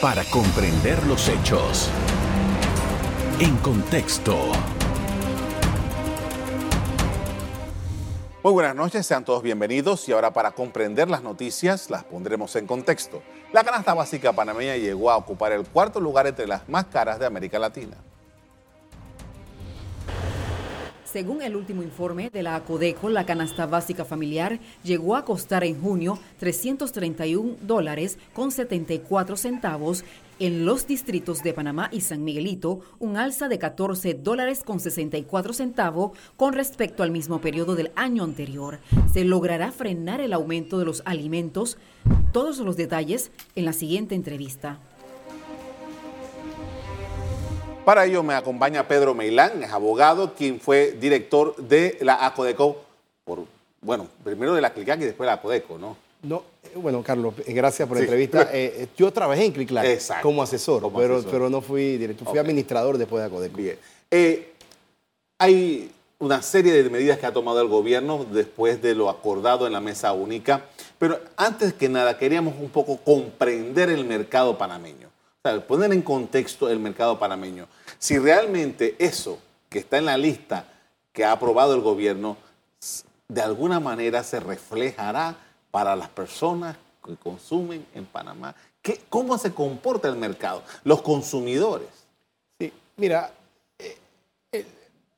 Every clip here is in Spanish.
para comprender los hechos. En contexto. Muy buenas noches, sean todos bienvenidos y ahora para comprender las noticias las pondremos en contexto. La canasta básica panameña llegó a ocupar el cuarto lugar entre las más caras de América Latina. Según el último informe de la ACODECO, la canasta básica familiar llegó a costar en junio 331 dólares con 74 centavos en los distritos de Panamá y San Miguelito, un alza de 14 dólares con 64 centavos con respecto al mismo periodo del año anterior. ¿Se logrará frenar el aumento de los alimentos? Todos los detalles en la siguiente entrevista. Para ello me acompaña Pedro Meilán, es abogado, quien fue director de la ACODECO, por, bueno, primero de la CLICAC y después de la ACODECO, ¿no? No, eh, bueno, Carlos, eh, gracias por la entrevista. Eh, yo trabajé en CLICLAC como asesor, pero, pero no fui director, fui administrador después de ACODECO. Bien. hay una serie de medidas que ha tomado el gobierno después de lo acordado en la mesa única, pero antes que nada queríamos un poco comprender el mercado panameño, sea, poner en contexto el mercado panameño si realmente eso que está en la lista que ha aprobado el gobierno, de alguna manera se reflejará para las personas que consumen en Panamá. ¿Qué, ¿Cómo se comporta el mercado? Los consumidores. Sí, mira, eh, eh,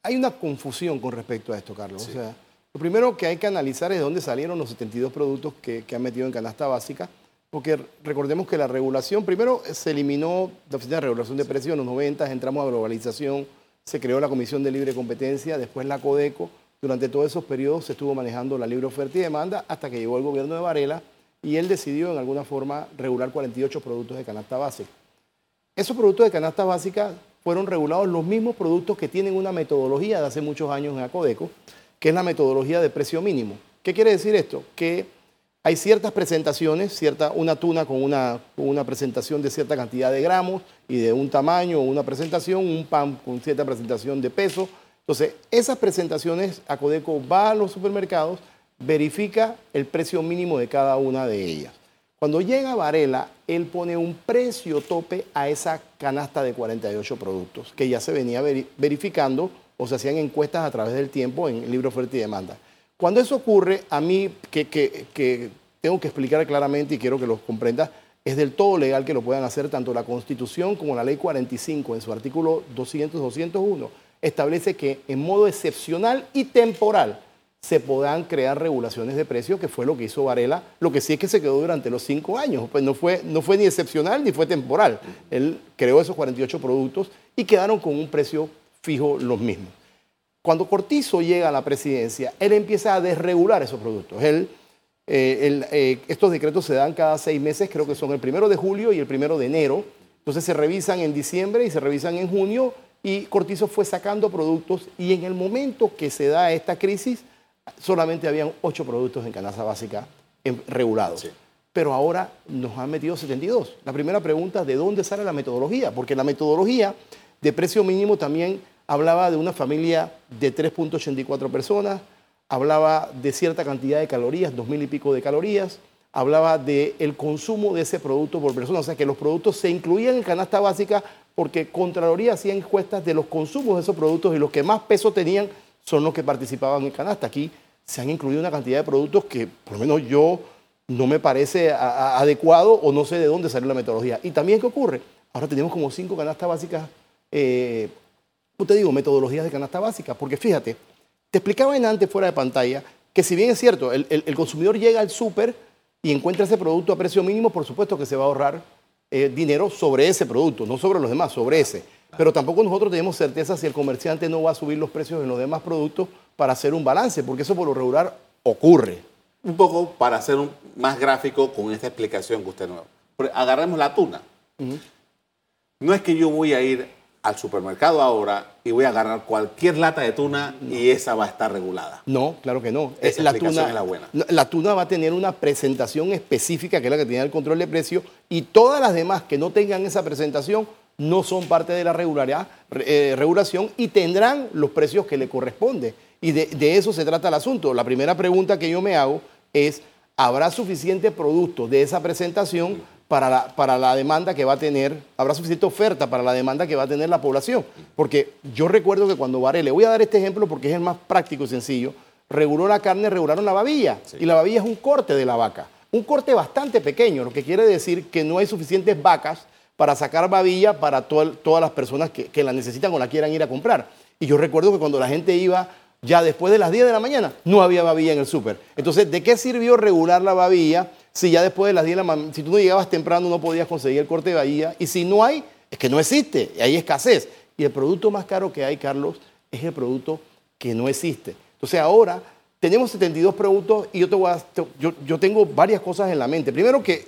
hay una confusión con respecto a esto, Carlos. O sea, lo primero que hay que analizar es de dónde salieron los 72 productos que, que han metido en canasta básica porque recordemos que la regulación, primero se eliminó la Oficina de Regulación de Precios en los 90, entramos a globalización, se creó la Comisión de Libre Competencia, después la CODECO. Durante todos esos periodos se estuvo manejando la libre oferta y demanda hasta que llegó el gobierno de Varela y él decidió en alguna forma regular 48 productos de canasta básica. Esos productos de canasta básica fueron regulados los mismos productos que tienen una metodología de hace muchos años en ACODECO, que es la metodología de precio mínimo. ¿Qué quiere decir esto? Que hay ciertas presentaciones, cierta, una tuna con una, presentación de cierta cantidad de gramos y de un tamaño, una presentación, un pan con cierta presentación de peso. Entonces, esas presentaciones, Acodeco va a los supermercados, verifica el precio mínimo de cada una de ellas. Cuando llega Varela, él pone un precio tope a esa canasta de 48 productos, que ya se venía verificando o se hacían encuestas a través del tiempo en el libro oferta y demanda. Cuando eso ocurre, a mí que, tengo que explicar claramente y quiero que lo comprendas, es del todo legal que lo puedan hacer tanto la Constitución como la Ley 45 en su artículo 200-201 establece que en modo excepcional y temporal se podrán crear regulaciones de precios, que fue lo que hizo Varela. Lo que sí es que se quedó durante los cinco años, pues no fue ni excepcional ni fue temporal. Él creó esos 48 productos y quedaron con un precio fijo los mismos. Cuando Cortizo llega a la presidencia, él empieza a desregular esos productos. Él, eh, eh, estos decretos se dan cada seis meses, creo que son el primero de julio y el primero de enero. Entonces se revisan en diciembre y se revisan en junio y Cortizo fue sacando productos y en el momento que se da esta crisis solamente habían ocho productos en canasta básica regulados. Pero ahora nos han metido 72. La primera pregunta, ¿de dónde sale la metodología? Porque la metodología de precio mínimo también hablaba de una familia de 3.84 personas, hablaba de cierta cantidad de calorías, dos mil y pico de calorías, hablaba del el consumo de ese producto por persona, o sea que los productos se incluían en canasta básica porque Contraloría hacía encuestas de los consumos de esos productos y los que más peso tenían son los que participaban en canasta. Aquí se han incluido una cantidad de productos que por lo menos yo no me parece adecuado o no sé de dónde salió la metodología. Y también, ¿qué ocurre? Ahora tenemos como cinco canastas básicas eh, te digo, metodologías de canasta básica, porque fíjate, te explicaba en antes fuera de pantalla que si bien es cierto, el, consumidor llega al súper y encuentra ese producto a precio mínimo, por supuesto que se va a ahorrar eh, dinero sobre ese producto, no sobre los demás, sobre ese. Pero tampoco nosotros tenemos certeza si el comerciante no va a subir los precios en los demás productos para hacer un balance, porque eso por lo regular ocurre. Un poco para hacer un, más gráfico con esta explicación que usted nos... Agarremos la tuna. No es que yo voy a ir al supermercado ahora y voy a agarrar cualquier lata de tuna y esa va a estar regulada. No, claro que no. Esa la tuna, es la buena. La tuna va a tener una presentación específica que es la que tiene el control de precio y todas las demás que no tengan esa presentación no son parte de la regularidad, eh, regulación y tendrán los precios que le corresponde. Y de, de eso se trata el asunto. La primera pregunta que yo me hago es, ¿habrá suficiente producto de esa presentación para la, para la demanda que va a tener, habrá suficiente oferta para la demanda que va a tener la población. Porque yo recuerdo que cuando Varela, le voy a dar este ejemplo porque es el más práctico y sencillo, reguló la carne, regularon la babilla. Y la babilla es un corte de la vaca. Un corte bastante pequeño, lo que quiere decir que no hay suficientes vacas para sacar babilla para todas las personas que, que la necesitan o la quieran ir a comprar. Y yo recuerdo que cuando la gente iba ya después de las 10 de la mañana, no había babilla en el súper. Entonces, ¿de qué sirvió regular la babilla si ya después de las 10 de la mañana, si tú no llegabas temprano no podías conseguir el corte de babilla? Y si no hay, es que no existe, hay escasez. Y el producto más caro que hay, Carlos, es el producto que no existe. Entonces, ahora tenemos 72 productos y yo, te voy a, yo, yo tengo varias cosas en la mente. Primero que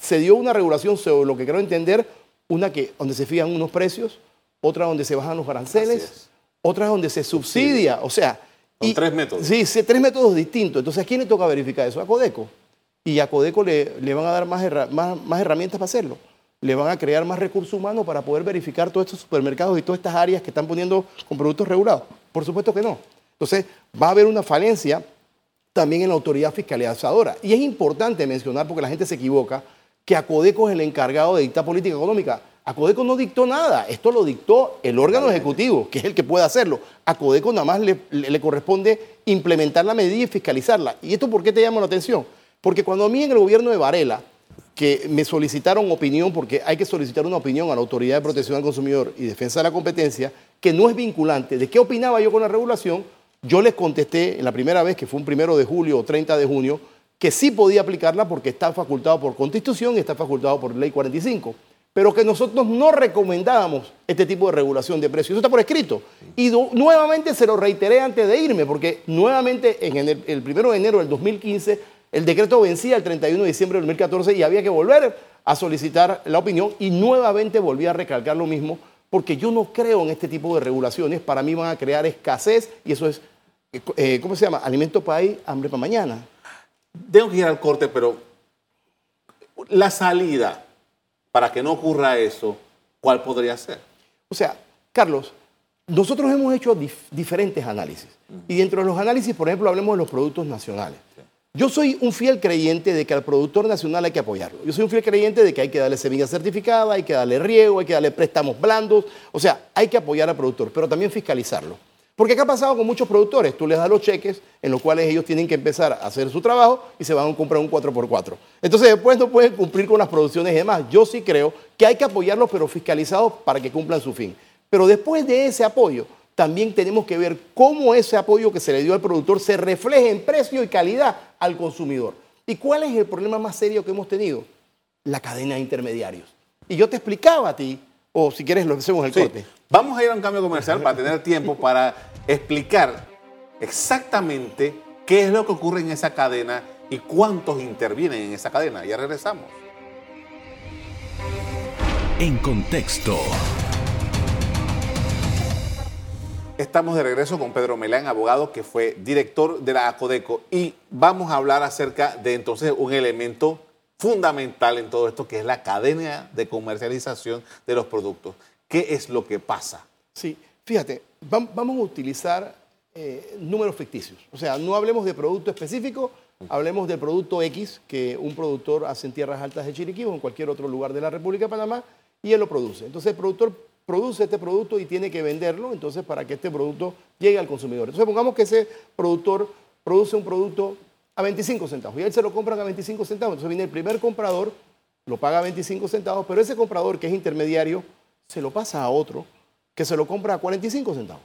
se dio una regulación sobre lo que quiero entender, una que donde se fijan unos precios, otra donde se bajan los aranceles otras donde se subsidia, o sea... Con tres métodos. Sí, sí, tres métodos distintos. Entonces, ¿a quién le toca verificar eso? A Codeco. Y a Codeco le, le van a dar más, más, herramientas para hacerlo. Le van a crear más recursos humanos para poder verificar todos estos supermercados y todas estas áreas que están poniendo con productos regulados. Por supuesto que no. Entonces, va a haber una falencia también en la autoridad fiscalizadora. Y es importante mencionar, porque la gente se equivoca, que a Codeco es el encargado de dictar política económica. A Codeco no dictó nada, esto lo dictó el órgano ejecutivo, que es el que puede hacerlo. A Codeco nada más le, corresponde implementar la medida y fiscalizarla. ¿Y esto por qué te llama la atención? Porque cuando a mí en el gobierno de Varela, que me solicitaron opinión, porque hay que solicitar una opinión a la Autoridad de Protección al Consumidor y Defensa de la Competencia, que no es vinculante, de qué opinaba yo con la regulación, yo les contesté en la primera vez, que fue un primero de julio o 30 de junio, que sí podía aplicarla porque está facultado por Constitución y está facultado por Ley 45 pero que nosotros no recomendábamos este tipo de regulación de precios. Eso está por escrito. Y nuevamente se lo reiteré antes de irme, porque nuevamente en el, 1 de enero del 2015 el decreto vencía el 31 de diciembre del 2014 y había que volver a solicitar la opinión y nuevamente volví a recalcar lo mismo, porque yo no creo en este tipo de regulaciones. Para mí van a crear escasez y eso es, eh, ¿cómo se llama? Alimento para hoy, hambre para mañana. Tengo que ir al corte, pero la salida para que no ocurra eso, ¿cuál podría ser? O sea, Carlos, nosotros hemos hecho diferentes análisis. Y dentro de los análisis, por ejemplo, hablemos de los productos nacionales. Yo soy un fiel creyente de que al productor nacional hay que apoyarlo. Yo soy un fiel creyente de que hay que darle semilla certificada, hay que darle riego, hay que darle préstamos blandos. O sea, hay que apoyar al productor, pero también fiscalizarlo. Porque ¿qué ha pasado con muchos productores? Tú les das los cheques en los cuales ellos tienen que empezar a hacer su trabajo y se van a comprar un 4x4. Entonces después no pueden cumplir con las producciones y demás. Yo sí creo que hay que apoyarlos, pero fiscalizados para que cumplan su fin. Pero después de ese apoyo, también tenemos que ver cómo ese apoyo que se le dio al productor se refleja en precio y calidad al consumidor. ¿Y cuál es el problema más serio que hemos tenido? La cadena de intermediarios. Y yo te explicaba a ti o si quieres lo hacemos el corte. Vamos a ir a un cambio comercial para tener tiempo para explicar exactamente qué es lo que ocurre en esa cadena y cuántos intervienen en esa cadena. Ya regresamos. En contexto. Estamos de regreso con Pedro Melán, abogado que fue director de la ACODECO, y vamos a hablar acerca de entonces un elemento fundamental en todo esto, que es la cadena de comercialización de los productos. ¿Qué es lo que pasa? Sí, fíjate, vamos a utilizar eh, números ficticios. O sea, no hablemos de producto específico, hablemos del producto X que un productor hace en tierras altas de Chiriquí o en cualquier otro lugar de la República de Panamá y él lo produce. Entonces el productor produce este producto y tiene que venderlo, entonces para que este producto llegue al consumidor. Entonces pongamos que ese productor produce un producto a 25 centavos. Y él se lo compran a 25 centavos. Entonces viene el primer comprador, lo paga a 25 centavos, pero ese comprador que es intermediario se lo pasa a otro que se lo compra a 45 centavos.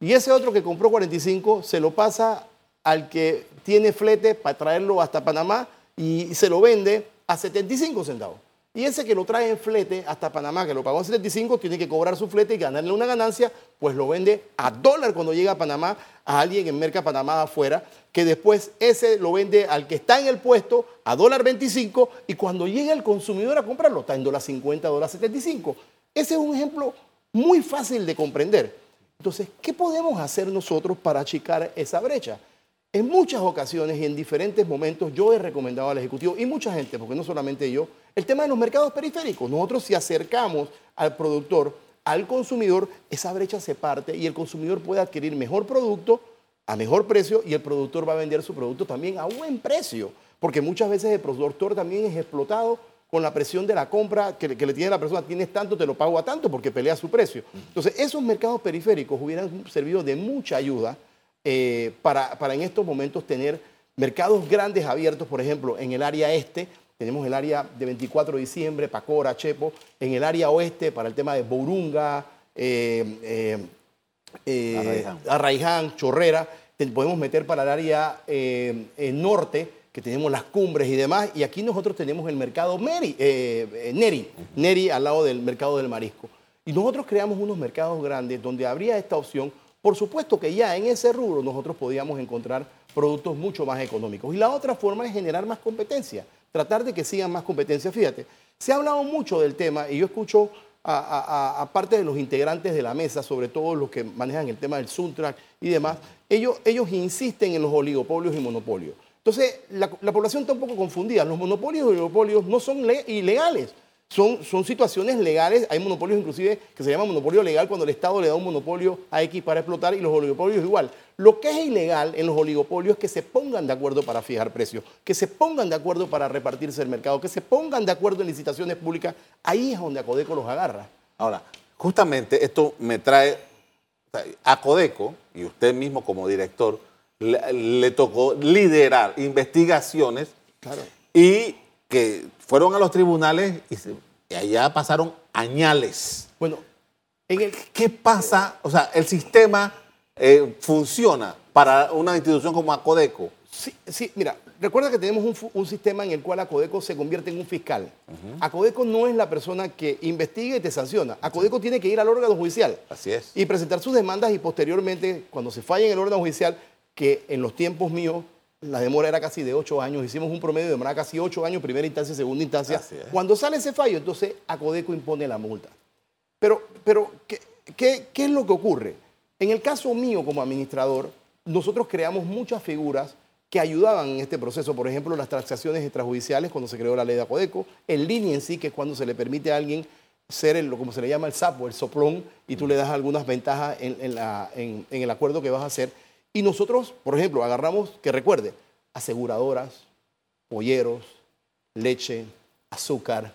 Y ese otro que compró 45 se lo pasa al que tiene flete para traerlo hasta Panamá y se lo vende a 75 centavos. Y ese que lo trae en flete hasta Panamá, que lo pagó en 75, tiene que cobrar su flete y ganarle una ganancia, pues lo vende a dólar cuando llega a Panamá a alguien en Merca Panamá afuera, que después ese lo vende al que está en el puesto a dólar 25 y cuando llega el consumidor a comprarlo está en dólar 50, dólar 75. Ese es un ejemplo muy fácil de comprender. Entonces, ¿qué podemos hacer nosotros para achicar esa brecha? En muchas ocasiones y en diferentes momentos yo he recomendado al Ejecutivo y mucha gente, porque no solamente yo, el tema de los mercados periféricos. Nosotros si acercamos al productor, al consumidor, esa brecha se parte y el consumidor puede adquirir mejor producto a mejor precio y el productor va a vender su producto también a buen precio, porque muchas veces el productor también es explotado con la presión de la compra que, le- tiene la persona, tienes tanto, te lo pago a tanto porque pelea su precio. Entonces, esos mercados periféricos hubieran servido de mucha ayuda eh, para en estos momentos tener mercados grandes abiertos, por ejemplo, en el área este, tenemos el área de 24 de diciembre, Pacora, Chepo, en el área oeste para el tema de Bourunga, eh, eh, eh, Arraiján. Chorrera, podemos meter para el área eh, norte, que tenemos las cumbres y demás, y aquí nosotros tenemos el mercado Neri, Neri al lado del mercado del marisco. Y nosotros creamos unos mercados grandes donde habría esta opción. Por supuesto que ya en ese rubro nosotros podíamos encontrar productos mucho más económicos. Y la otra forma es generar más competencia, tratar de que sigan más competencia. Fíjate, se ha hablado mucho del tema y yo escucho a, a- parte de los integrantes de la mesa, sobre todo los que manejan el tema del Suntrack y demás, ellos, ellos insisten en los oligopolios y monopolios. Entonces, la, la población está un poco confundida. Los monopolios y oligopolios no son le- ilegales. Son, son situaciones legales, hay monopolios inclusive que se llama monopolio legal cuando el Estado le da un monopolio a X para explotar y los oligopolios igual. Lo que es ilegal en los oligopolios es que se pongan de acuerdo para fijar precios, que se pongan de acuerdo para repartirse el mercado, que se pongan de acuerdo en licitaciones públicas. Ahí es donde Acodeco los agarra. Ahora, justamente esto me trae a Codeco, y usted mismo como director, le, le tocó liderar investigaciones Claro. y que fueron a los tribunales y, se- y allá pasaron añales. Bueno, en el, ¿Qué pasa? O sea, el sistema eh, funciona para una institución como Acodeco. Sí, sí, mira, recuerda que tenemos un, un sistema en el cual Acodeco se convierte en un fiscal. Acodeco no es la persona que investiga y te sanciona. Acodeco tiene que ir al órgano judicial Así es. y presentar sus demandas y posteriormente, cuando se falla en el órgano judicial, que en los tiempos míos la demora era casi de ocho años, hicimos un promedio de demora casi ocho años, primera instancia, segunda instancia. Cuando sale ese fallo, entonces Acodeco impone la multa. Pero, pero ¿qué, qué, qué es lo que ocurre? En el caso mío como administrador, nosotros creamos muchas figuras que ayudaban en este proceso. Por ejemplo, las transacciones extrajudiciales cuando se creó la ley de Acodeco, el línea en sí, que es cuando se le permite a alguien ser el, como se le llama el sapo, el soplón, y tú le das algunas ventajas en, en la- en- en el acuerdo que vas a hacer. Y nosotros, por ejemplo, agarramos, que recuerde, aseguradoras, polleros, leche, azúcar,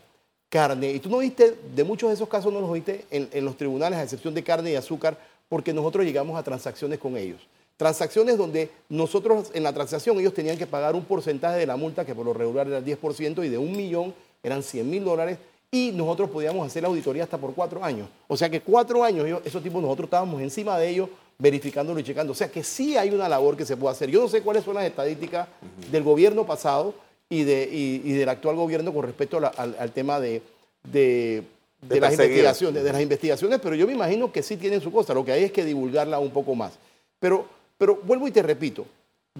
carne. Y tú no viste, de muchos de esos casos no los viste en, los tribunales, a excepción de carne y azúcar, porque nosotros llegamos a transacciones con ellos. Transacciones donde nosotros en la transacción ellos tenían que pagar un porcentaje de la multa, que por lo regular era el 10%, y de un millón eran 100 mil dólares, y nosotros podíamos hacer la auditoría hasta por cuatro años. O sea que cuatro años, esos tipos, nosotros estábamos encima de ellos, verificándolo y checando. O sea que sí hay una labor que se puede hacer. Yo no sé cuáles son las estadísticas del gobierno pasado y, de, y- y del actual gobierno con respecto la- al, al tema de, de- las investigaciones, de las investigaciones, pero yo me imagino que sí tienen su cosa. Lo que hay es que divulgarla un poco más. Pero, pero vuelvo y te repito,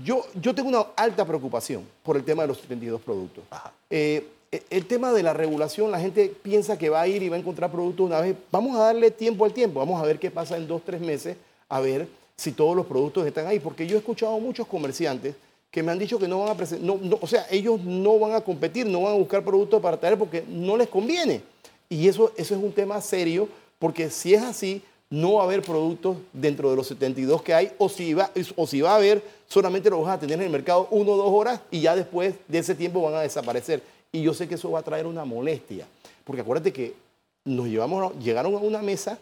yo, yo tengo una alta preocupación por el tema de los 72 productos. Eh, eh, el tema de la regulación, la gente piensa que va a ir y va a encontrar productos una vez. Vamos a darle tiempo al tiempo, vamos a ver qué pasa en dos, tres meses, a ver si todos los productos están ahí. Porque yo he escuchado a muchos comerciantes que me han dicho que no van a presentar, no, no, o sea, ellos no van a competir, no van a buscar productos para traer porque no les conviene. Y eso, eso es un tema serio, porque si es así, no va a haber productos dentro de los 72 que hay, o si va, o si va a haber, solamente lo vas a tener en el mercado uno o dos horas y ya después de ese tiempo van a desaparecer. Y yo sé que eso va a traer una molestia, porque acuérdate que nos llevamos, llegaron a una mesa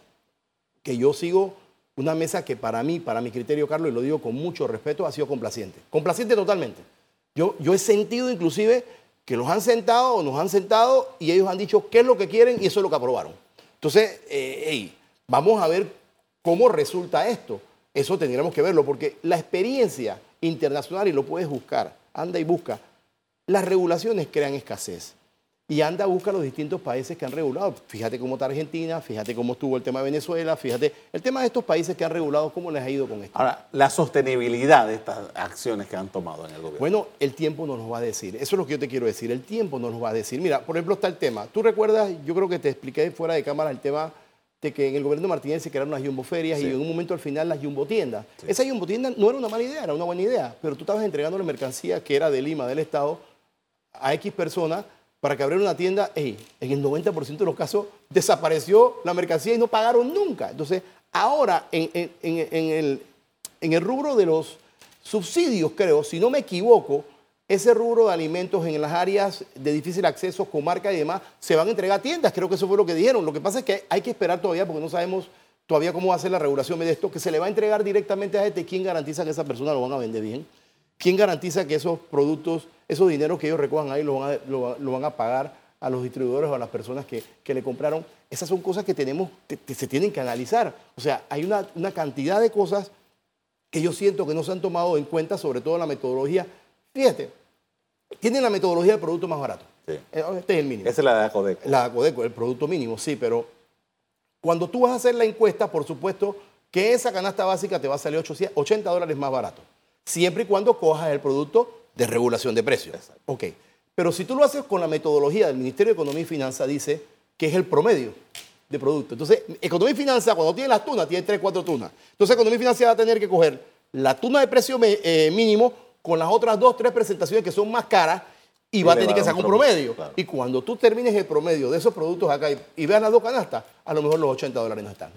que yo sigo, una mesa que para mí, para mi criterio, Carlos, y lo digo con mucho respeto, ha sido complaciente. Complaciente totalmente. Yo, yo he sentido inclusive que los han sentado o nos han sentado y ellos han dicho qué es lo que quieren y eso es lo que aprobaron. Entonces, eh, hey, vamos a ver cómo resulta esto. Eso tendríamos que verlo porque la experiencia internacional, y lo puedes buscar, anda y busca, las regulaciones crean escasez. Y anda, busca los distintos países que han regulado. Fíjate cómo está Argentina, fíjate cómo estuvo el tema de Venezuela, fíjate el tema de estos países que han regulado, cómo les ha ido con esto. Ahora, la sostenibilidad de estas acciones que han tomado en el gobierno. Bueno, el tiempo nos lo va a decir. Eso es lo que yo te quiero decir. El tiempo nos lo va a decir. Mira, por ejemplo, está el tema. Tú recuerdas, yo creo que te expliqué fuera de cámara el tema de que en el gobierno de Martínez se crearon las jumbo ferias y en un momento al final las jumbo tiendas. Esa jumbo tienda no era una mala idea, era una buena idea, pero tú estabas entregando la mercancía que era de Lima, del Estado, a X personas para que abriera una tienda. En el 90% de los casos desapareció la mercancía y no pagaron nunca. Entonces, ahora en, el, rubro de los subsidios, creo, si no me equivoco, ese rubro de alimentos en las áreas de difícil acceso, comarca y demás, se van a entregar a tiendas. Creo que eso fue lo que dijeron. Lo que pasa es que hay que esperar todavía porque no sabemos todavía cómo va a ser la regulación de esto, que se le va a entregar directamente a este. ¿Quién garantiza que esa persona lo van a vender bien? ¿Quién garantiza que esos productos, esos dineros que ellos recojan ahí lo van a, pagar a los distribuidores o a las personas que, le compraron? Esas son cosas que tenemos, que, se tienen que analizar. O sea, hay una, una cantidad de cosas que yo siento que no se han tomado en cuenta, sobre todo la metodología. Fíjate, tienen la metodología del producto más barato. Sí. Eh, este es el mínimo. Esa es la de Acodeco. La de Acodeco, el producto mínimo, sí, pero cuando tú vas a hacer la encuesta, por supuesto que esa canasta básica te va a salir 80 dólares más barato, siempre y cuando cojas el producto de regulación de precios. Ok, pero si tú lo haces con la metodología del Ministerio de Economía y Finanzas, dice que es el promedio de producto. Entonces, Economía y Finanzas, cuando tiene las tunas, tiene 3, 4 tunas. Entonces, Economía y Finanzas va a tener que coger la tuna de precio eh, mínimo con las otras dos, tres presentaciones que son más caras y, va a tener que sacar un promedio. Y cuando tú termines el promedio de esos productos acá y, veas las dos canastas, a lo mejor los 80 dólares no están.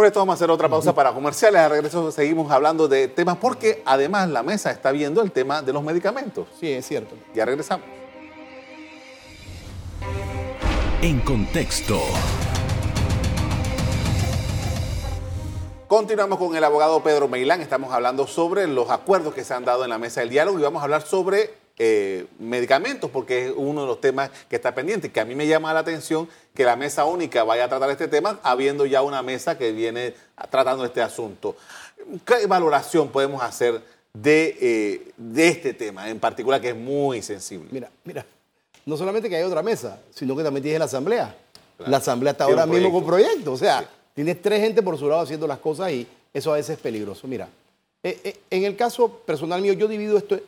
Con esto vamos a hacer otra pausa para comerciales. A regreso seguimos hablando de temas porque además la mesa está viendo el tema de los medicamentos. Sí, es cierto. Ya regresamos. En contexto. Continuamos con el abogado Pedro Meilán. Estamos hablando sobre los acuerdos que se han dado en la mesa del diálogo y vamos a hablar sobre eh, medicamentos, porque es uno de los temas que está pendiente. Que a mí me llama la atención que la mesa única vaya a tratar este tema, habiendo ya una mesa que viene tratando este asunto. ¿Qué valoración podemos hacer de, eh, de este tema en particular, que es muy sensible? Mira, mira, no solamente que hay otra mesa, sino que también tienes la asamblea. La asamblea está ahora mismo con proyectos, o sea. Tienes tres gente por su lado haciendo las cosas y eso a veces es peligroso. Mira, eh, en el caso personal mío, yo divido esto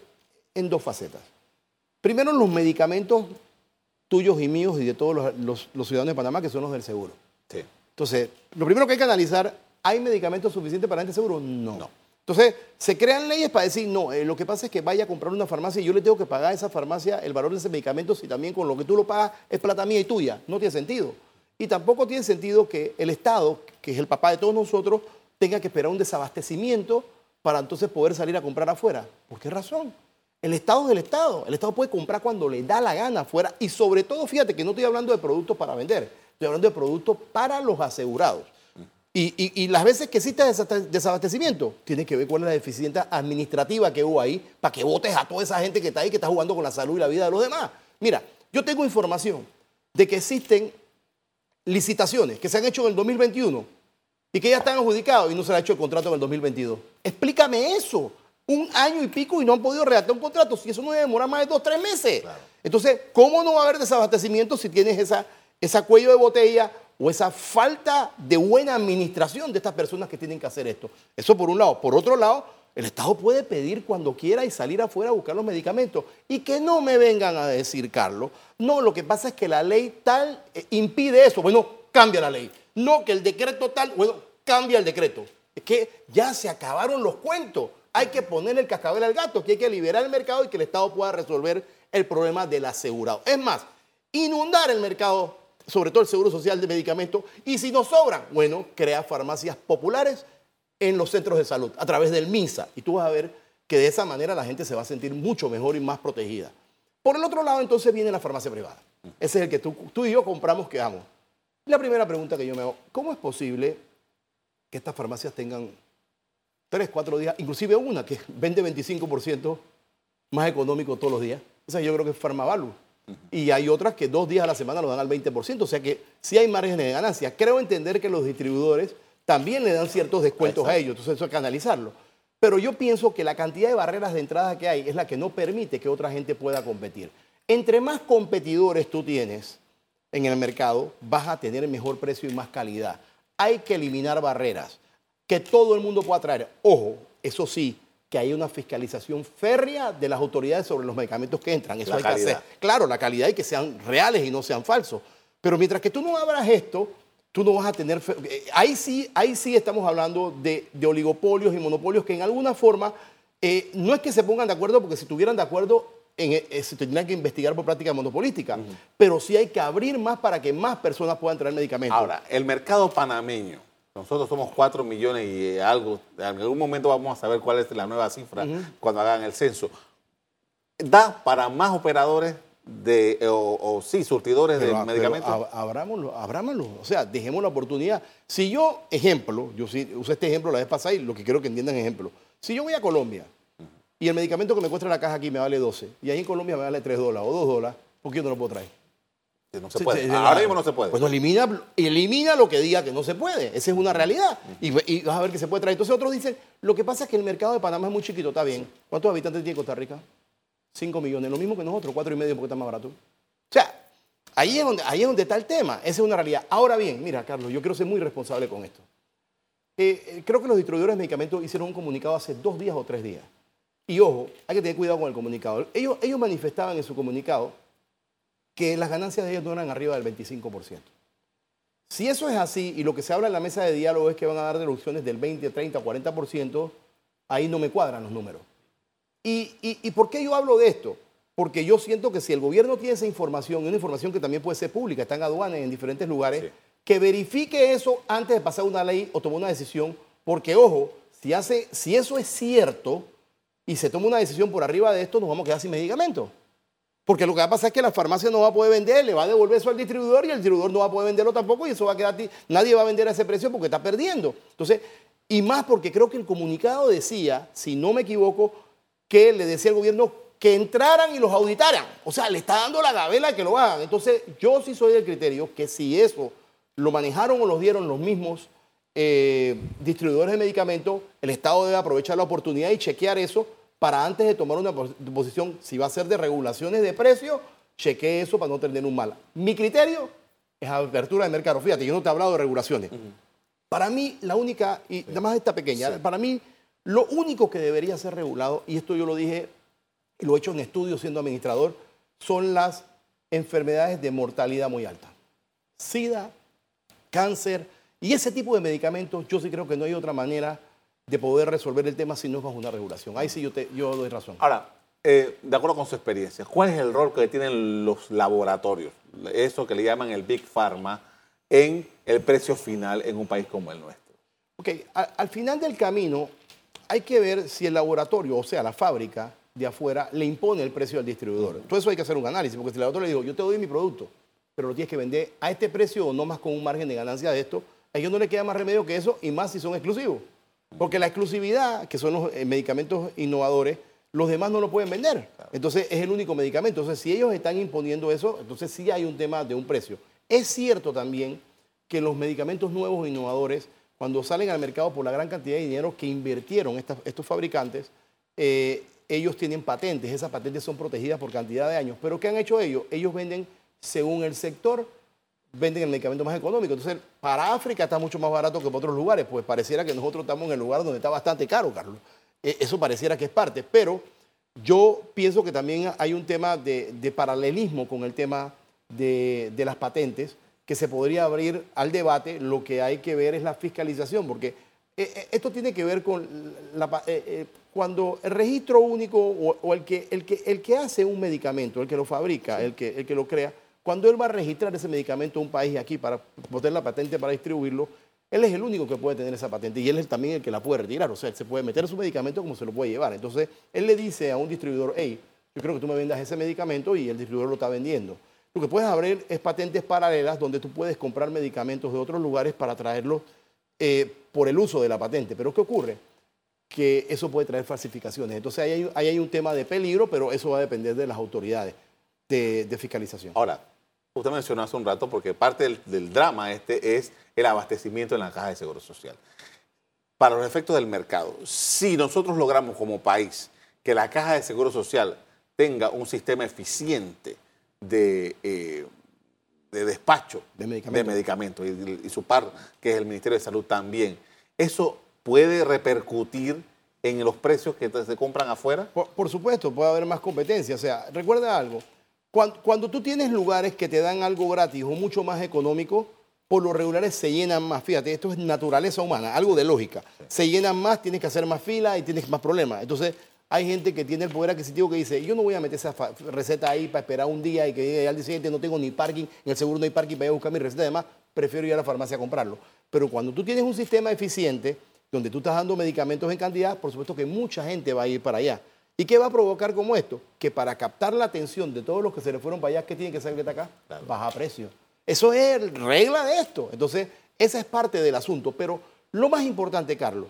en dos facetas. Primero, los medicamentos tuyos y míos y de todos los, ciudadanos de Panamá, que son los del seguro. Sí. Entonces, lo primero que hay que analizar, ¿hay medicamentos suficientes para gente seguro? No. no. Entonces, se crean leyes para decir, no, eh, lo que pasa es que vaya a comprar una farmacia y yo le tengo que pagar a esa farmacia el valor de ese medicamento si también con lo que tú lo pagas es plata mía y tuya. No tiene sentido. Y tampoco tiene sentido que el Estado, que es el papá de todos nosotros, tenga que esperar un desabastecimiento para entonces poder salir a comprar afuera. ¿Por qué razón? El Estado es el Estado. El Estado puede comprar cuando le da la gana afuera. Y sobre todo, fíjate que no estoy hablando de productos para vender, estoy hablando de productos para los asegurados. Y, las veces que existe desabastecimiento, tiene que ver con la deficiencia administrativa que hubo ahí para que votes a toda esa gente que está ahí, que está jugando con la salud y la vida de los demás. Mira, yo tengo información de que existen licitaciones que se han hecho en el 2021 y que ya están adjudicados y no se ha hecho el contrato en el 2022. Explícame eso. Un año y pico y no han podido redactar un contrato. Si eso no demora más de dos, tres meses. Entonces, ¿cómo no va a haber desabastecimiento si tienes esa, esa cuello de botella o esa falta de buena administración de estas personas que tienen que hacer esto? Eso por un lado. Por otro lado, el Estado puede pedir cuando quiera y salir afuera a buscar los medicamentos. Y que no me vengan a decir, Carlos, no, lo que pasa es que la ley tal eh, impide eso. Bueno, cambia la ley. No, que el decreto tal, bueno, cambia el decreto. Es que ya se acabaron los cuentos. Hay que poner el cascabel al gato, que hay que liberar el mercado y que el Estado pueda resolver el problema del asegurado. Es más, inundar el mercado, sobre todo el seguro social de medicamentos, y si no sobran, bueno, crea farmacias populares en los centros de salud a través del MINSA. Y tú vas a ver que de esa manera la gente se va a sentir mucho mejor y más protegida. Por el otro lado, entonces viene la farmacia privada. Ese es el que tú, tú y yo compramos que amo. La primera pregunta que yo me hago, ¿cómo es posible que estas farmacias tengan tres, cuatro días, inclusive una que vende 25% más económico todos los días? O sea, yo creo que es Farmavalu. Y hay otras que dos días a la semana lo dan al 20%. O sea que sí hay márgenes de ganancia. Creo entender que los distribuidores también le dan ciertos descuentos a ellos, entonces eso hay que analizarlo. Pero yo pienso que la cantidad de barreras de entrada que hay es la que no permite que otra gente pueda competir. Entre más competidores tú tienes en el mercado, vas a tener mejor precio y más calidad. Hay que eliminar barreras que todo el mundo pueda traer. Ojo, eso sí, que hay una fiscalización férrea de las autoridades sobre los medicamentos que entran. Eso hay que hacer. Claro, la calidad y que sean reales y no sean falsos. Pero mientras que tú no abras esto, tú no vas a tener... Eh, ahí sí, ahí sí estamos hablando de, oligopolios y monopolios que en alguna forma eh, no es que se pongan de acuerdo, porque si estuvieran de acuerdo eh, se tendrían que investigar por práctica monopolística, pero sí hay que abrir más para que más personas puedan traer medicamentos. Ahora, el mercado panameño, nosotros somos 4 millones y algo, en algún momento vamos a saber cuál es la nueva cifra cuando hagan el censo. da para más operadores de, o, sí, surtidores de medicamentos. abrámoslo, abrámoslo, o sea, dejemos la oportunidad. Si yo, ejemplo, yo sí, usé este ejemplo la vez pasada y lo que quiero que entiendan ejemplo. Si yo voy a Colombia y el medicamento que me cuesta en la caja aquí me vale 12 y ahí en Colombia me vale 3 dólares o 2 dólares, ¿por qué yo no lo puedo traer? No se puede. Ahora mismo no se puede. Pues elimina, elimina lo que diga que no se puede. Esa es una realidad. y, vas a ver que se puede traer. Entonces otros dicen, lo que pasa es que el mercado de Panamá es muy chiquito, está bien. ¿Cuántos habitantes tiene Costa Rica? 5 millones. Lo mismo que nosotros, 4 y medio porque está más barato. O sea, ahí es, donde, ahí es donde está el tema. Esa es una realidad. Ahora bien, mira, Carlos, yo quiero ser muy responsable con esto. Eh, eh, creo que los distribuidores de medicamentos hicieron un comunicado hace dos días o tres días. Y ojo, hay que tener cuidado con el comunicado. Ellos, ellos manifestaban en su comunicado que las ganancias de ellos no eran arriba del 25%. Si eso es así y lo que se habla en la mesa de diálogo es que van a dar reducciones del 20, 30, 40%, ahí no me cuadran los números. ¿Y, por qué yo hablo de esto? Porque yo siento que si el gobierno tiene esa información, una información que también puede ser pública, está en aduanas en diferentes lugares, que verifique eso antes de pasar una ley o tomar una decisión, porque ojo, si, hace, si eso es cierto y se toma una decisión por arriba de esto, nos vamos a quedar sin medicamentos. Porque lo que va a pasar es que la farmacia no va a poder vender, le va a devolver eso al distribuidor y el distribuidor no va a poder venderlo tampoco y eso va a quedar, nadie va a vender a ese precio porque está perdiendo. Entonces, y más porque creo que el comunicado decía, si no me equivoco, que le decía al gobierno que entraran y los auditaran. O sea, le está dando la gabela que lo hagan. Entonces, yo sí soy del criterio que si eso lo manejaron o lo dieron los mismos eh, distribuidores de medicamentos, el Estado debe aprovechar la oportunidad y chequear eso para antes de tomar una posición, si va a ser de regulaciones de precios, chequee eso para no tener un mal. Mi criterio es apertura de mercado. Fíjate, yo no te he hablado de regulaciones. Para mí, la única, y nada más esta pequeña, para mí, lo único que debería ser regulado, y esto yo lo dije y lo he hecho en estudios siendo administrador, son las enfermedades de mortalidad muy alta. SIDA, cáncer y ese tipo de medicamentos, yo sí creo que no hay otra manera de poder resolver el tema si no es bajo una regulación. Ahí sí yo, te, yo doy razón. Ahora, eh, de acuerdo con su experiencia, ¿cuál es el rol que tienen los laboratorios, eso que le llaman el Big Pharma, en el precio final en un país como el nuestro? Ok, al, final del camino hay que ver si el laboratorio, o sea, la fábrica de afuera, le impone el precio al distribuidor. Todo eso hay que hacer un análisis, porque si el laboratorio le digo, yo te doy mi producto, pero lo tienes que vender a este precio o no más con un margen de ganancia de esto, a ellos no le queda más remedio que eso y más si son exclusivos. Porque la exclusividad, que son los eh, medicamentos innovadores, los demás no lo pueden vender. Entonces es el único medicamento. Entonces si ellos están imponiendo eso, entonces sí hay un tema de un precio. Es cierto también que los medicamentos nuevos e innovadores, cuando salen al mercado por la gran cantidad de dinero que invirtieron estos fabricantes, eh, ellos tienen patentes. Esas patentes son protegidas por cantidad de años. Pero ¿qué han hecho ellos? Ellos venden según el sector venden el medicamento más económico. Entonces, para África está mucho más barato que para otros lugares, pues pareciera que nosotros estamos en el lugar donde está bastante caro, Carlos. E, eso pareciera que es parte, pero yo pienso que también hay un tema de, paralelismo con el tema de, las patentes que se podría abrir al debate. Lo que hay que ver es la fiscalización, porque eh, eh, esto tiene que ver con la, eh, cuando el registro único o, el, que, el, que, el que hace un medicamento, el que lo fabrica, el, que, el que lo crea, cuando él va a registrar ese medicamento en un país aquí para poner la patente para distribuirlo, él es el único que puede tener esa patente y él es también el que la puede retirar. O sea, él se puede meter su medicamento como se lo puede llevar. Entonces, él le dice a un distribuidor, hey, yo creo que tú me vendas ese medicamento y el distribuidor lo está vendiendo. Lo que puedes abrir es patentes paralelas donde tú puedes comprar medicamentos de otros lugares para traerlos eh, por el uso de la patente. Pero ¿qué ocurre? Que eso puede traer falsificaciones. Entonces ahí hay, un tema de peligro, pero eso va a depender de las autoridades de, de fiscalización. Ahora, Usted mencionó hace un rato porque parte del, drama este es el abastecimiento en la caja de seguro social. Para los efectos del mercado, si nosotros logramos como país que la caja de seguro social tenga un sistema eficiente de, eh, despacho de medicamentos, y, su par, que es el Ministerio de Salud también, eso puede repercutir en los precios que se compran afuera? Por, por, supuesto, puede haber más competencia. O sea, recuerda algo, cuando, tú tienes lugares que te dan algo gratis o mucho más económico, por lo regulares se llenan más. Fíjate, esto es naturaleza humana, algo de lógica. Se llenan más, tienes que hacer más fila y tienes más problemas. Entonces, hay gente que tiene el poder adquisitivo que dice, yo no voy a meter esa receta ahí para esperar un día y que al día siguiente no tengo ni parking, en el seguro no hay parking para ir a buscar mi receta, además prefiero ir a la farmacia a comprarlo. Pero cuando tú tienes un sistema eficiente, donde tú estás dando medicamentos en cantidad, por supuesto que mucha gente va a ir para allá. ¿Y qué va a provocar como esto? Que para captar la atención de todos los que se le fueron para allá, ¿qué tiene que salir de acá? Baja precio. Eso es regla de esto. Entonces, esa es parte del asunto. Pero lo más importante, Carlos,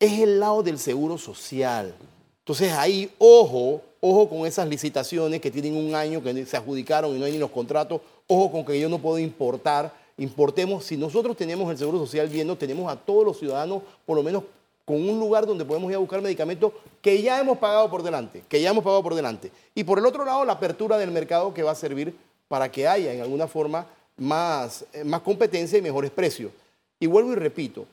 es el lado del seguro social. Entonces, ahí, ojo, ojo con esas licitaciones que tienen un año, que se adjudicaron y no hay ni los contratos. Ojo con que yo no puedo importar. Importemos, si nosotros tenemos el seguro social viendo, tenemos a todos los ciudadanos, por lo menos con un lugar donde podemos ir a buscar medicamentos que ya hemos pagado por delante, que ya hemos pagado por delante. Y por el otro lado, la apertura del mercado que va a servir para que haya en alguna forma más, eh, más competencia y mejores precios. Y vuelvo y repito,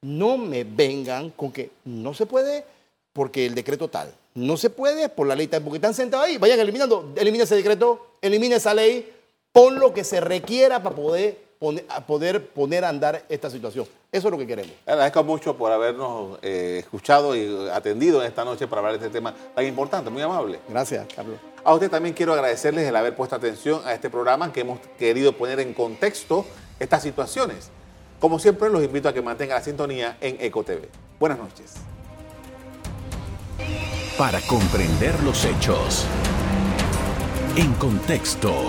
no me vengan con que no se puede porque el decreto tal, no se puede por la ley tal, porque están sentados ahí, vayan eliminando, elimina ese decreto, elimina esa ley, pon lo que se requiera para poder a poder poner a andar esta situación. Eso es lo que queremos. agradezco mucho por habernos eh, escuchado y atendido en esta noche para hablar de este tema tan importante, muy amable. Gracias, Carlos. A usted también quiero agradecerles el haber puesto atención a este programa que hemos querido poner en contexto estas situaciones. Como siempre, los invito a que mantengan la sintonía en EcoTV. Buenas noches. Para comprender los hechos. En contexto.